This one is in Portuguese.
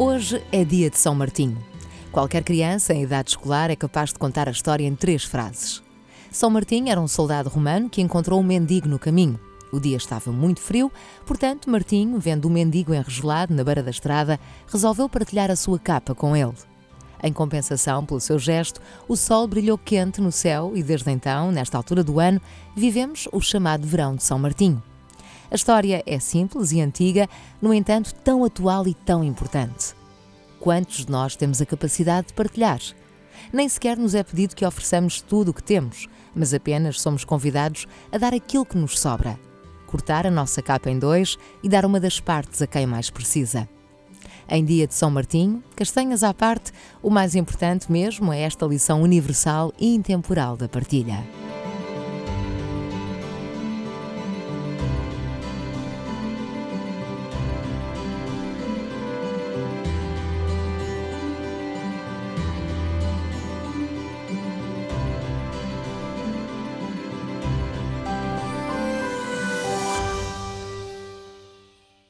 Hoje é dia de São Martinho. Qualquer criança em idade escolar é capaz de contar a história em três frases. São Martinho era um soldado romano que encontrou um mendigo no caminho. O dia estava muito frio, portanto, Martinho, vendo o mendigo enregelado na beira da estrada, resolveu partilhar a sua capa com ele. Em compensação pelo seu gesto, o sol brilhou quente no céu e desde então, nesta altura do ano, vivemos o chamado verão de São Martinho. A história é simples e antiga, no entanto, tão atual e tão importante. Quantos de nós temos a capacidade de partilhar? Nem sequer nos é pedido que ofereçamos tudo o que temos, mas apenas somos convidados a dar aquilo que nos sobra. Cortar a nossa capa em dois e dar uma das partes a quem mais precisa. Em dia de São Martinho, castanhas à parte, o mais importante mesmo é esta lição universal e intemporal da partilha.